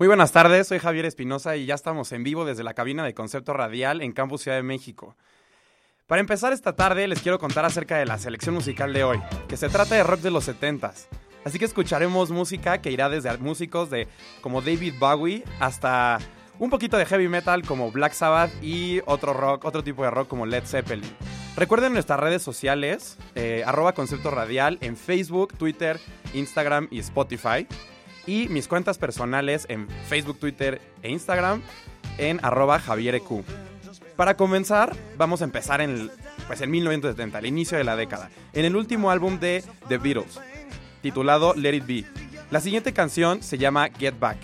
Muy buenas tardes, soy Javier Espinosa y ya estamos en vivo desde la cabina de Concepto Radial en Campus Ciudad de México. Para empezar esta tarde les quiero contar acerca de la selección musical de hoy, que se trata de rock de los 70s. Así que escucharemos música que irá desde músicos de como David Bowie hasta un poquito de heavy metal como Black Sabbath y otro rock, otro tipo de rock como Led Zeppelin. Recuerden nuestras redes sociales, eh, arroba concepto radial en Facebook, Twitter, Instagram y Spotify y mis cuentas personales en Facebook, Twitter e Instagram en arroba javiereq. Para comenzar, vamos a empezar en, pues en 1970, el inicio de la década, en el último álbum de The Beatles, titulado Let It Be. La siguiente canción se llama Get Back.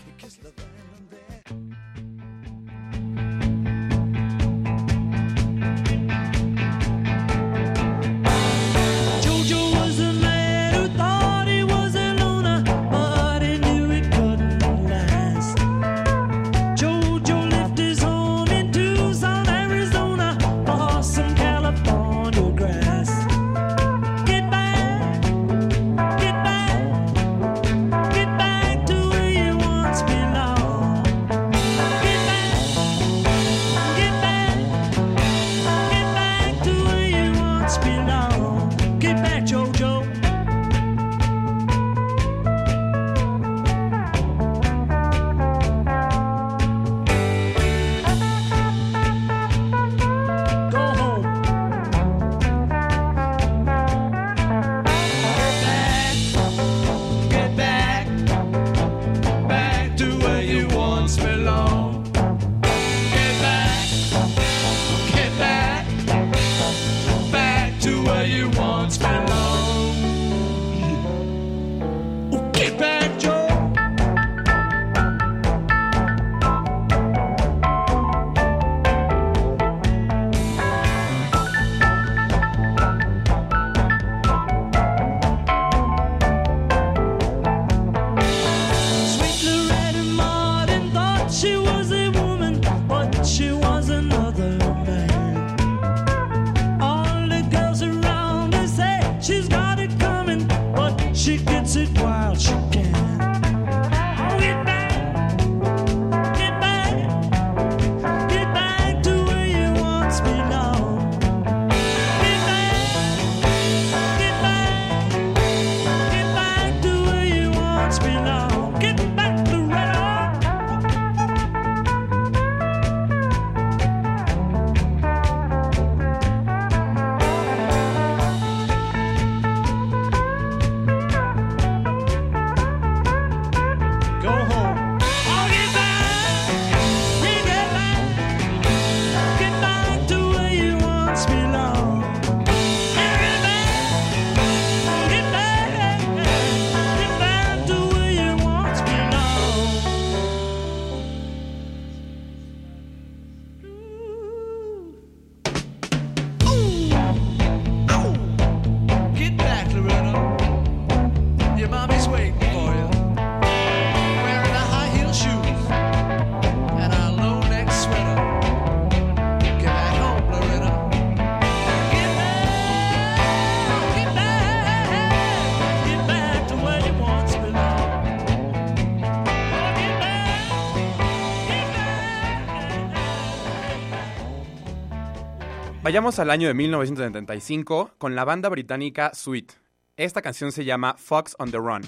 Vayamos al año de 1975 con la banda británica Sweet. Esta canción se llama Fox on the Run.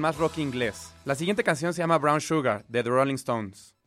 Más rock inglés. La siguiente canción se llama Brown Sugar de The Rolling Stones.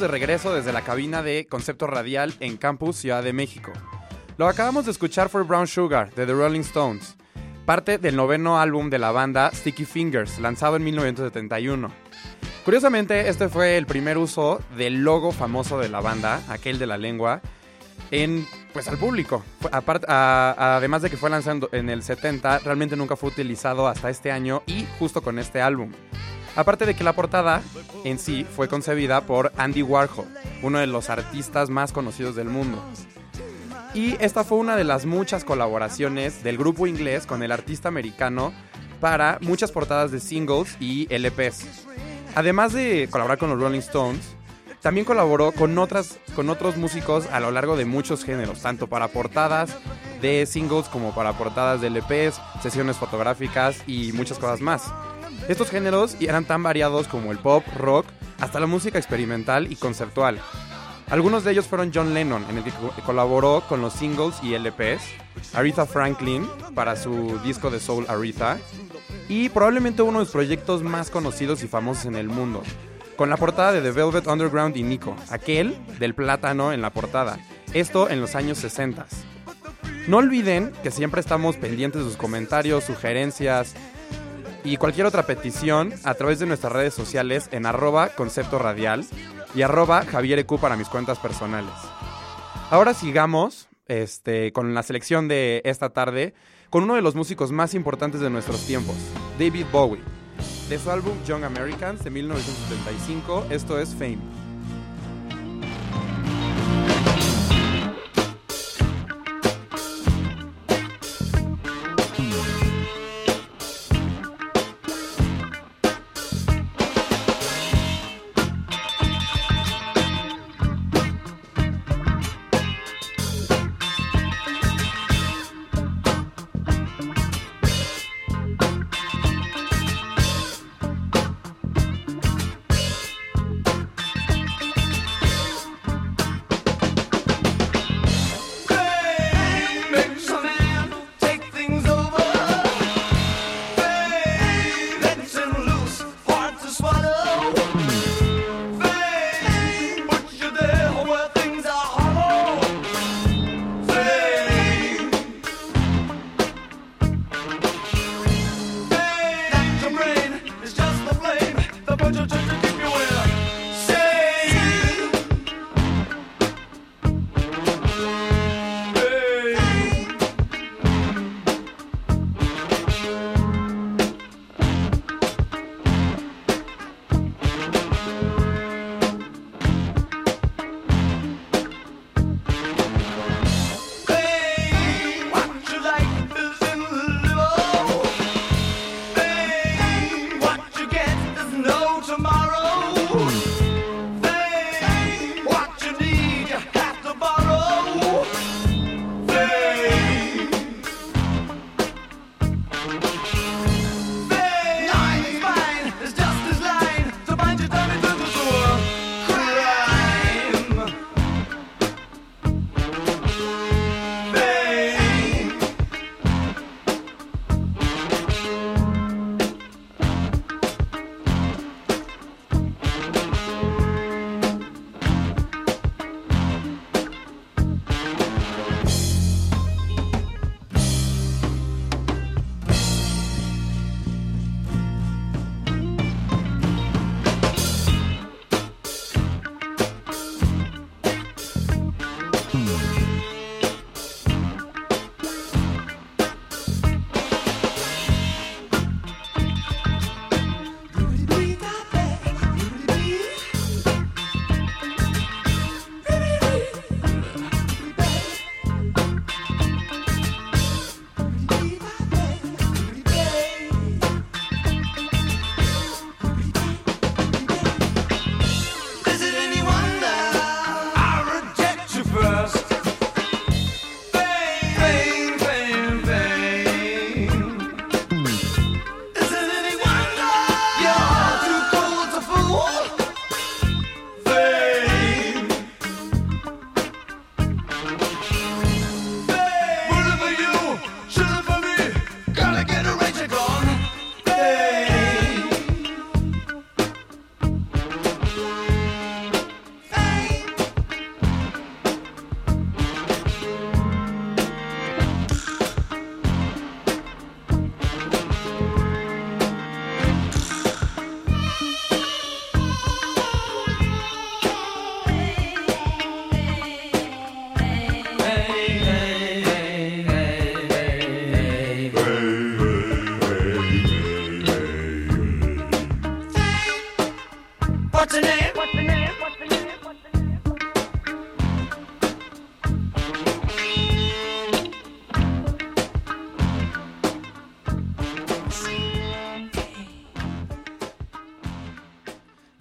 De regreso desde la cabina de Concepto Radial en Campus Ciudad de México. Lo acabamos de escuchar fue Brown Sugar de The Rolling Stones, parte del noveno álbum de la banda Sticky Fingers, lanzado en 1971. Curiosamente, este fue el primer uso del logo famoso de la banda, aquel de la lengua, en pues al público. además de que fue lanzado en el 70, realmente nunca fue utilizado hasta este año y justo con este álbum. Aparte de que la portada en sí fue concebida por Andy Warhol, uno de los artistas más conocidos del mundo. Y esta fue una de las muchas colaboraciones del grupo inglés con el artista americano para muchas portadas de singles y LPs. Además de colaborar con los Rolling Stones, también colaboró con, otras, con otros músicos a lo largo de muchos géneros, tanto para portadas de singles como para portadas de LPs, sesiones fotográficas y muchas cosas más. Estos géneros eran tan variados como el pop, rock, hasta la música experimental y conceptual. Algunos de ellos fueron John Lennon, en el que colaboró con los singles y LPs, Aretha Franklin para su disco de soul Aretha, y probablemente uno de los proyectos más conocidos y famosos en el mundo, con la portada de The Velvet Underground y Nico, aquel del plátano en la portada, Esto en los años 60. No olviden que siempre estamos pendientes de sus comentarios, sugerencias y cualquier otra petición a través de nuestras redes sociales en arroba concepto radial y arroba Javier EQ para mis cuentas personales. Ahora sigamos este, con la selección de esta tarde con uno de los músicos más importantes de nuestros tiempos, David Bowie. De su álbum Young Americans de 1975, esto es Fame.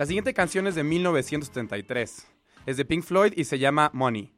La siguiente canción es de 1973. Es de Pink Floyd y se llama Money.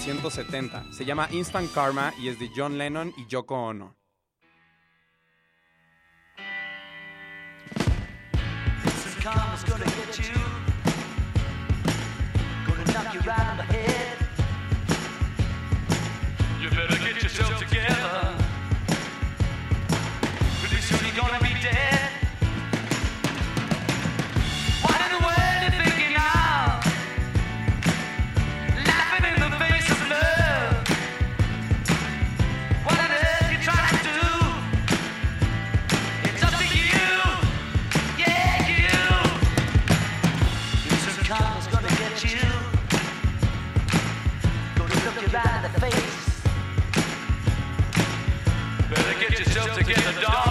1970. Se llama Instant Karma y es de John Lennon y Yoko Ono. joke to get a dollar.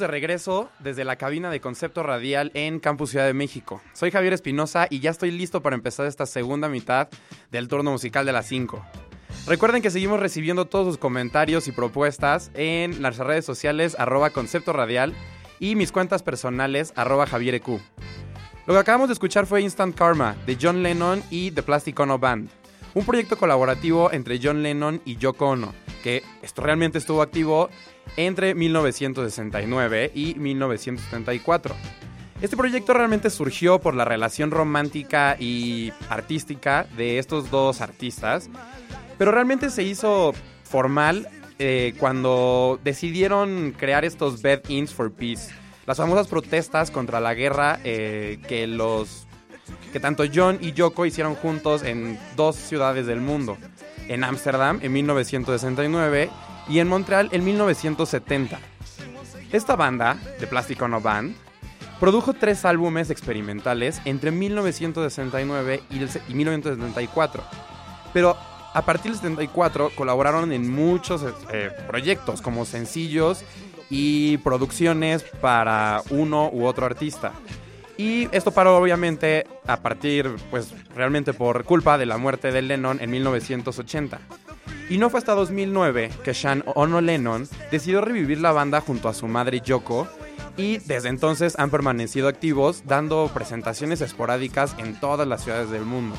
De regreso desde la cabina de Concepto Radial en Campus Ciudad de México. Soy Javier Espinosa y ya estoy listo para empezar esta segunda mitad del turno musical de las 5. Recuerden que seguimos recibiendo todos sus comentarios y propuestas en las redes sociales arroba Concepto Radial y mis cuentas personales arroba Javier EQ. Lo que acabamos de escuchar fue Instant Karma de John Lennon y The Plastic Ono Band, un proyecto colaborativo entre John Lennon y Yoko Ono, que esto realmente estuvo activo entre 1969 y 1974. Este proyecto realmente surgió por la relación romántica y artística de estos dos artistas, pero realmente se hizo formal eh, cuando decidieron crear estos Bed Ins for Peace, las famosas protestas contra la guerra eh, que los que tanto John y Yoko hicieron juntos en dos ciudades del mundo, en Ámsterdam en 1969 y en Montreal en 1970. Esta banda, The Plastic Ono Band, produjo tres álbumes experimentales entre 1969 y, el se- y 1974, pero a partir del 74 colaboraron en muchos eh, proyectos como sencillos y producciones para uno u otro artista. Y esto paró obviamente a partir, pues realmente por culpa de la muerte de Lennon en 1980. Y no fue hasta 2009 que Sean Ono Lennon decidió revivir la banda junto a su madre Yoko y desde entonces han permanecido activos dando presentaciones esporádicas en todas las ciudades del mundo.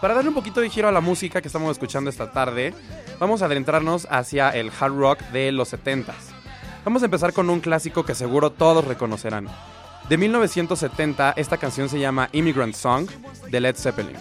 Para darle un poquito de giro a la música que estamos escuchando esta tarde, vamos a adentrarnos hacia el hard rock de los 70s. Vamos a empezar con un clásico que seguro todos reconocerán. De 1970, esta canción se llama Immigrant Song de Led Zeppelin.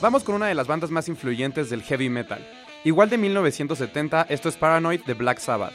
Vamos con una de las bandas más influyentes del heavy metal. Igual de 1970, esto es Paranoid de Black Sabbath.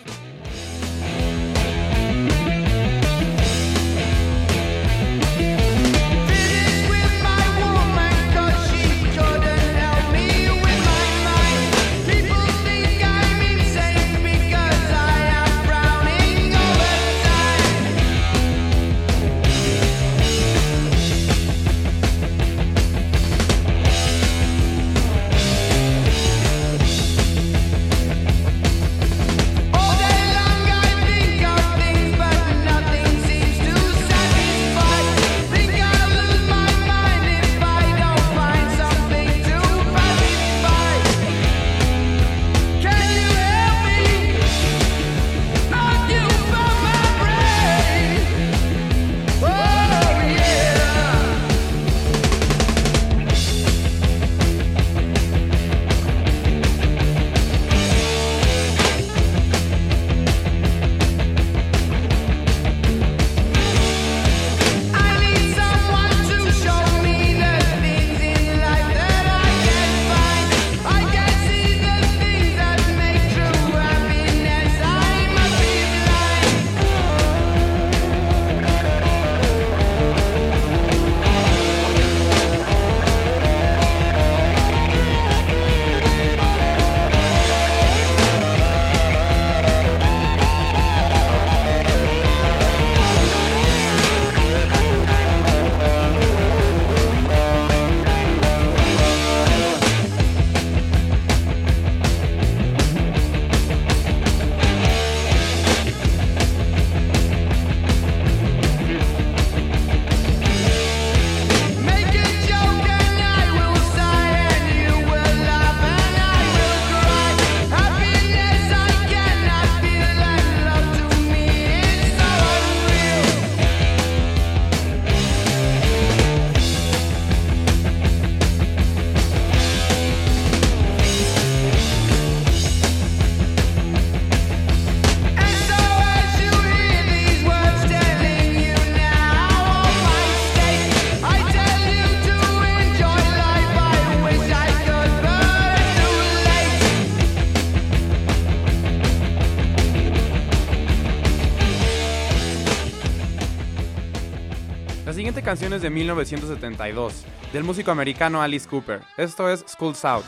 1972, del músico americano Alice Cooper. Esto es School's Out.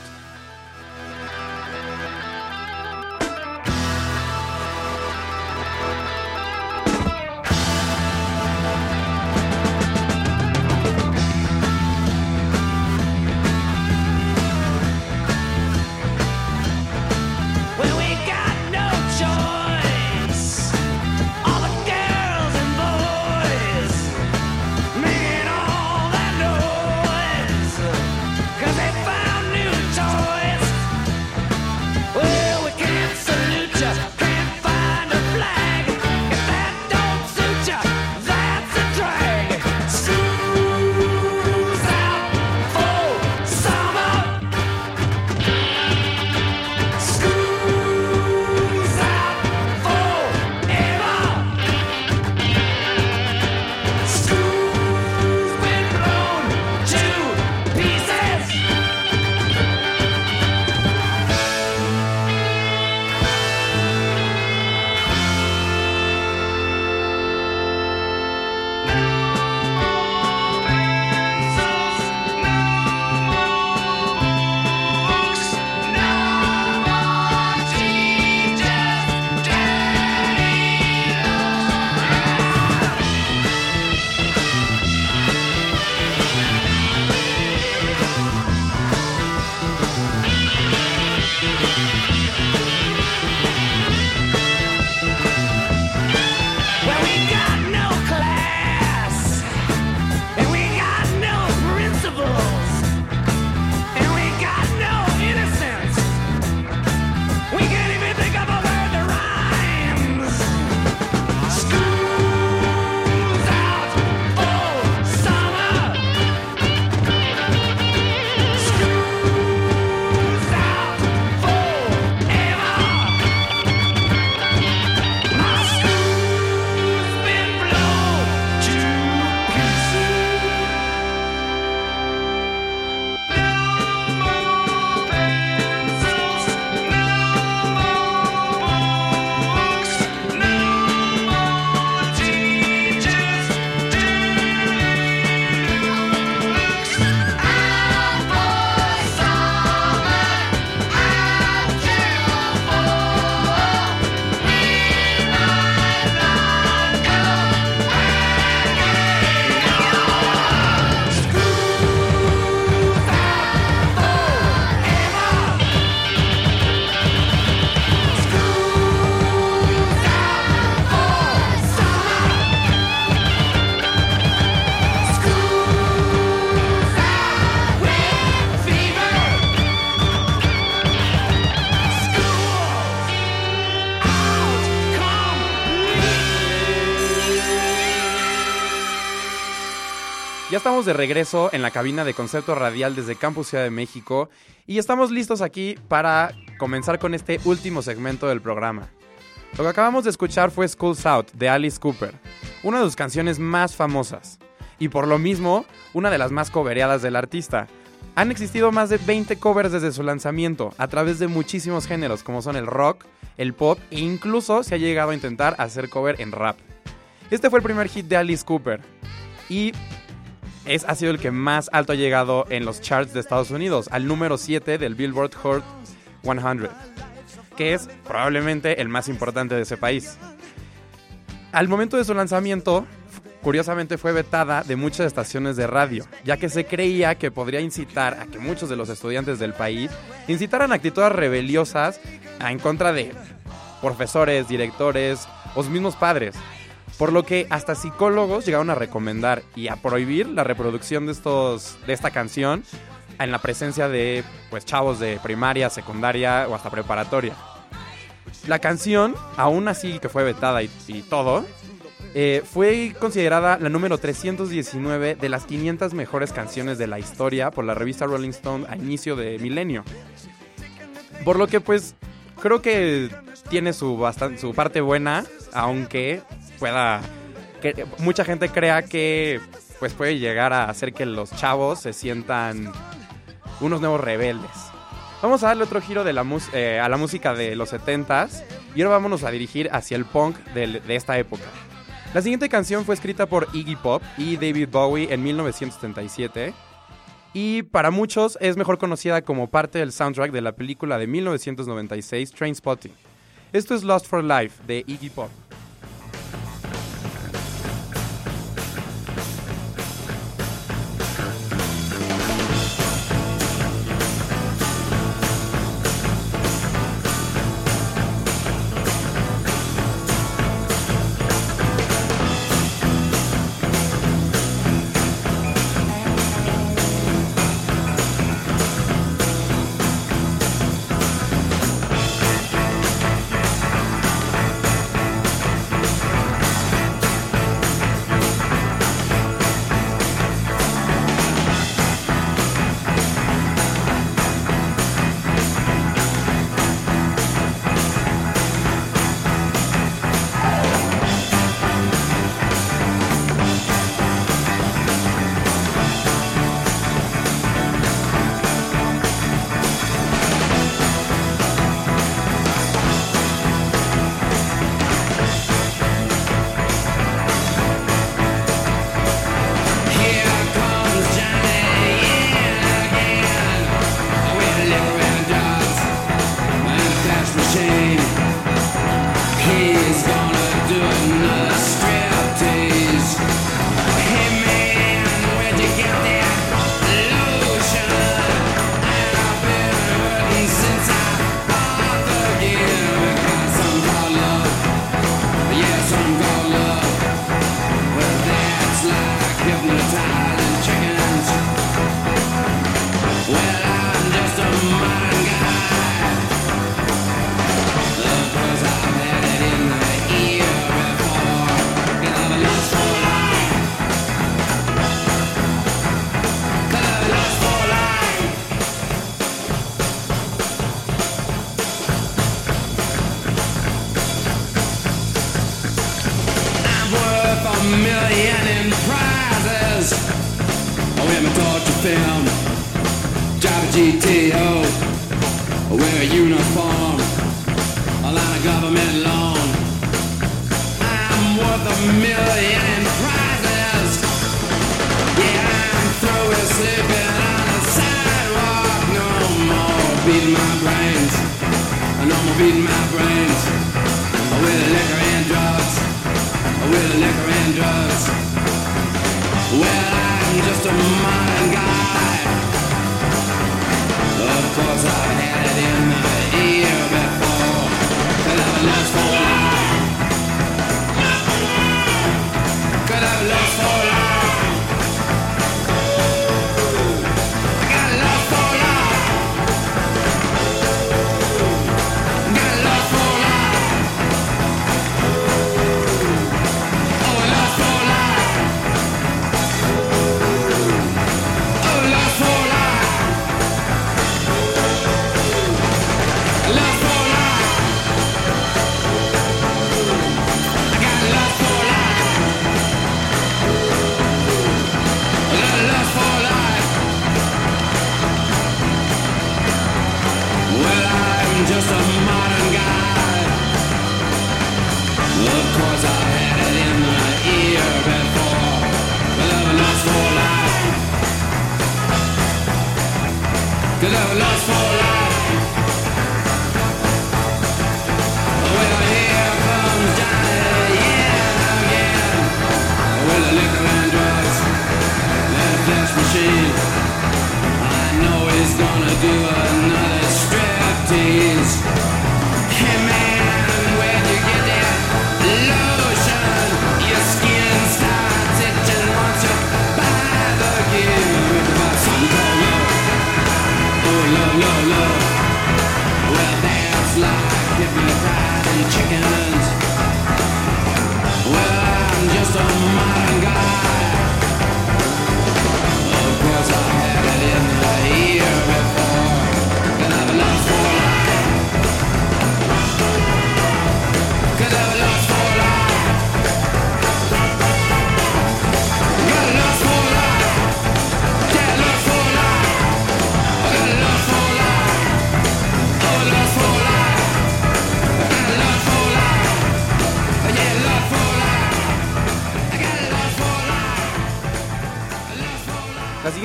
Ya estamos de regreso en la cabina de concepto radial desde Campus Ciudad de México y estamos listos aquí para comenzar con este último segmento del programa. Lo que acabamos de escuchar fue School's Out de Alice Cooper, una de sus canciones más famosas y por lo mismo una de las más cobereadas del artista. Han existido más de 20 covers desde su lanzamiento a través de muchísimos géneros como son el rock, el pop e incluso se ha llegado a intentar hacer cover en rap. Este fue el primer hit de Alice Cooper y es, ha sido el que más alto ha llegado en los charts de Estados Unidos, al número 7 del Billboard Hot 100, que es probablemente el más importante de ese país. Al momento de su lanzamiento, curiosamente fue vetada de muchas estaciones de radio, ya que se creía que podría incitar a que muchos de los estudiantes del país incitaran actitudes rebeliosas en contra de profesores, directores sus mismos padres. Por lo que hasta psicólogos llegaron a recomendar y a prohibir la reproducción de, estos, de esta canción en la presencia de pues, chavos de primaria, secundaria o hasta preparatoria. La canción, aún así que fue vetada y, todo, eh, fue considerada la número 319 de las 500 mejores canciones de la historia por la revista Rolling Stone a inicio de milenio. Por lo que pues creo que tiene su, su parte buena, aunque pueda... Que mucha gente crea que pues puede llegar a hacer que los chavos se sientan unos nuevos rebeldes. Vamos a darle otro giro de la eh, a la música de los 70s y ahora vámonos a dirigir hacia el punk de esta época. La siguiente canción fue escrita por Iggy Pop y David Bowie en 1977 y para muchos es mejor conocida como parte del soundtrack de la película de 1996 Trainspotting. Esto es Lost for Life de Iggy Pop.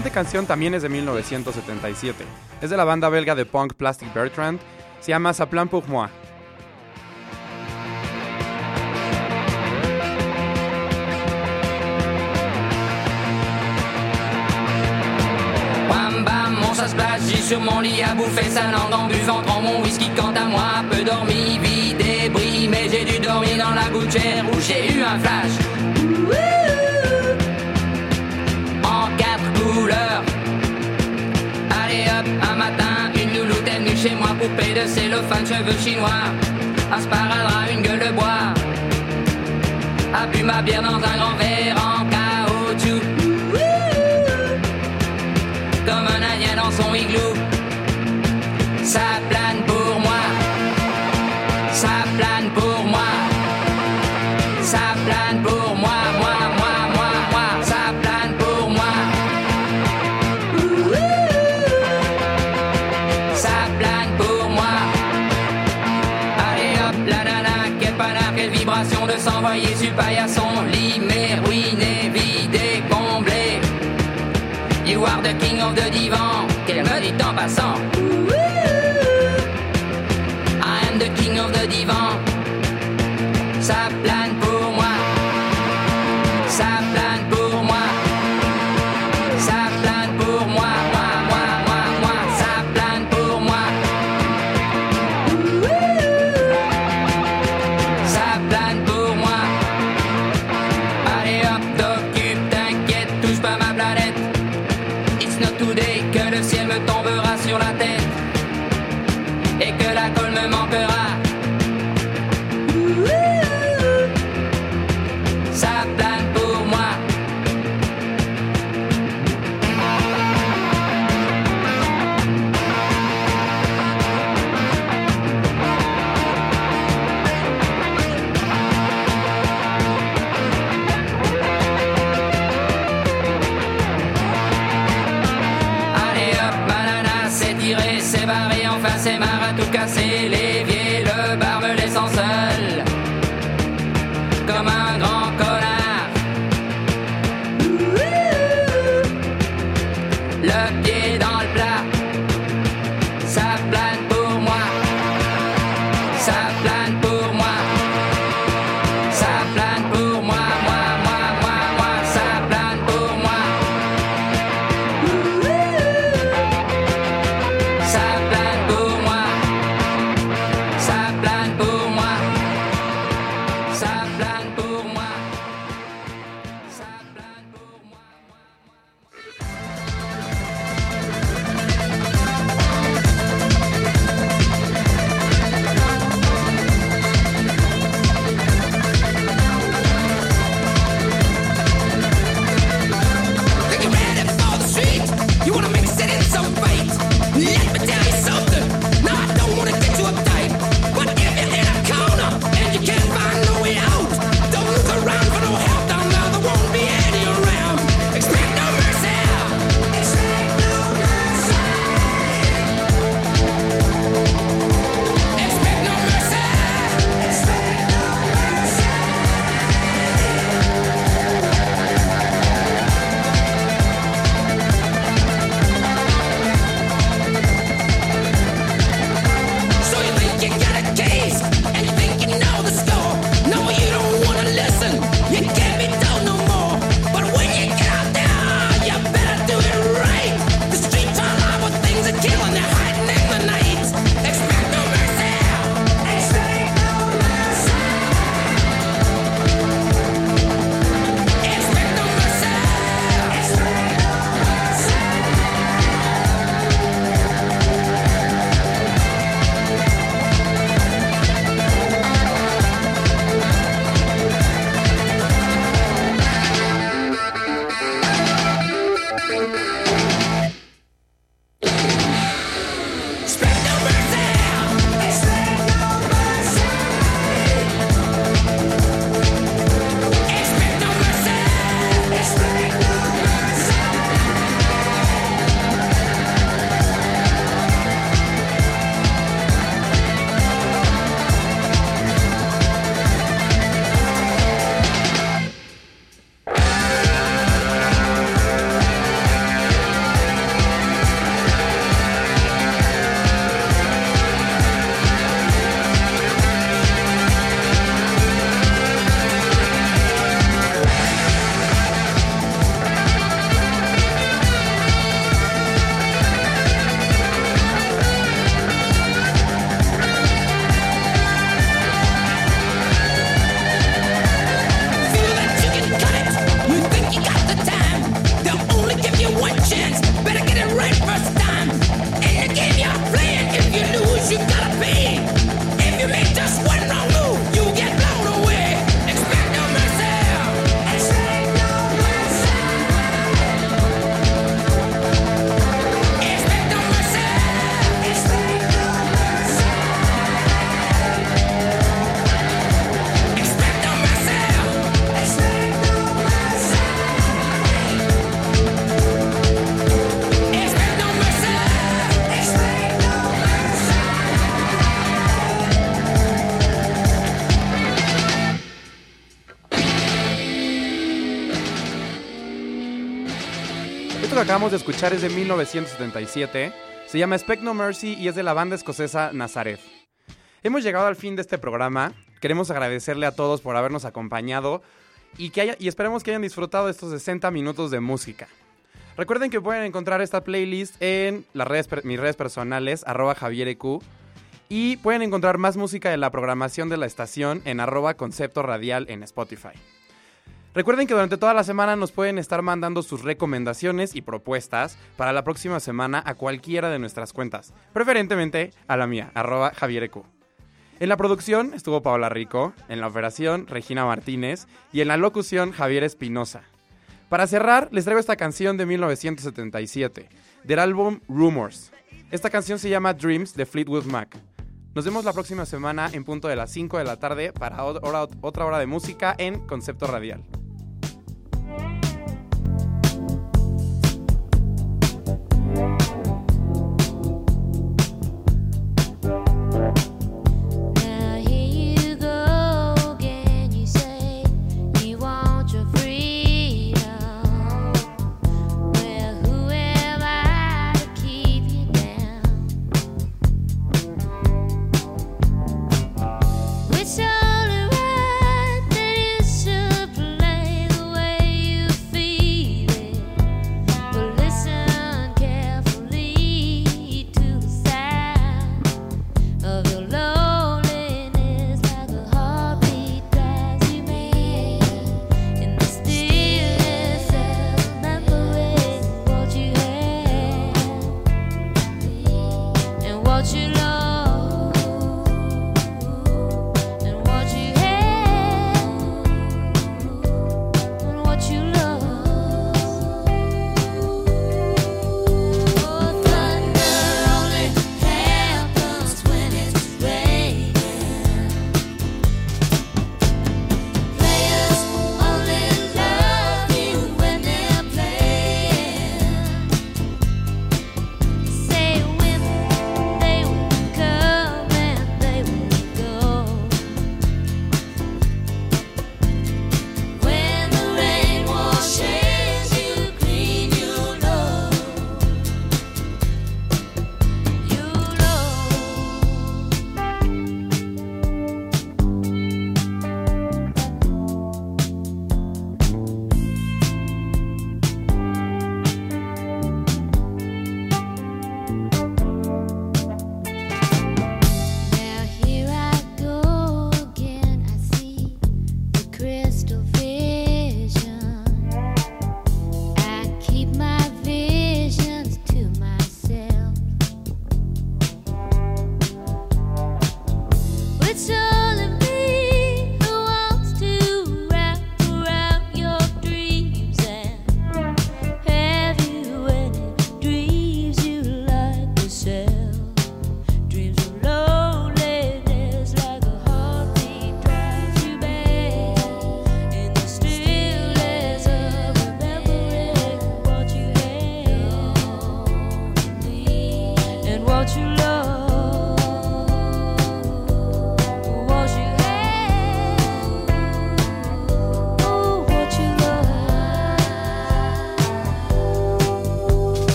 Siguiente canción también es de 1977. Es de la banda belga de punk Plastic Bertrand. Se llama Ça plan pour moi. Sur mon lit à bouffer sa en mon whisky quant à moi, peu dormi, vie. Allez hop, un matin, une louloute est venue chez moi, poupée de cellophane, cheveux chinois, un sparadrap, une gueule de bois. A bu ma bière dans un grand verre en caoutchouc comme un indien dans son igloo. Ça upside. De escuchar es de 1977, se llama Expect No Mercy y es de la banda escocesa Nazareth. Hemos llegado al fin de este programa, queremos agradecerle a todos por habernos acompañado y, que haya- y esperemos que hayan disfrutado estos 60 minutos de música. Recuerden que pueden encontrar esta playlist en las redes, mis redes personales, arroba javiereq, y pueden encontrar más música de la programación de la estación en arroba concepto radial en Spotify. Recuerden que durante toda la semana nos pueden estar mandando sus recomendaciones y propuestas para la próxima semana a cualquiera de nuestras cuentas, preferentemente a la mía, arroba javiereq. En la producción estuvo Paola Rico, en la operación Regina Martínez y en la locución Javier Espinosa. Para cerrar, les traigo esta canción de 1977, del álbum Rumors. Esta canción se llama Dreams de Fleetwood Mac. Nos vemos la próxima semana en punto de las 5 de la tarde para otra hora de música en Concepto Radial. 过去了。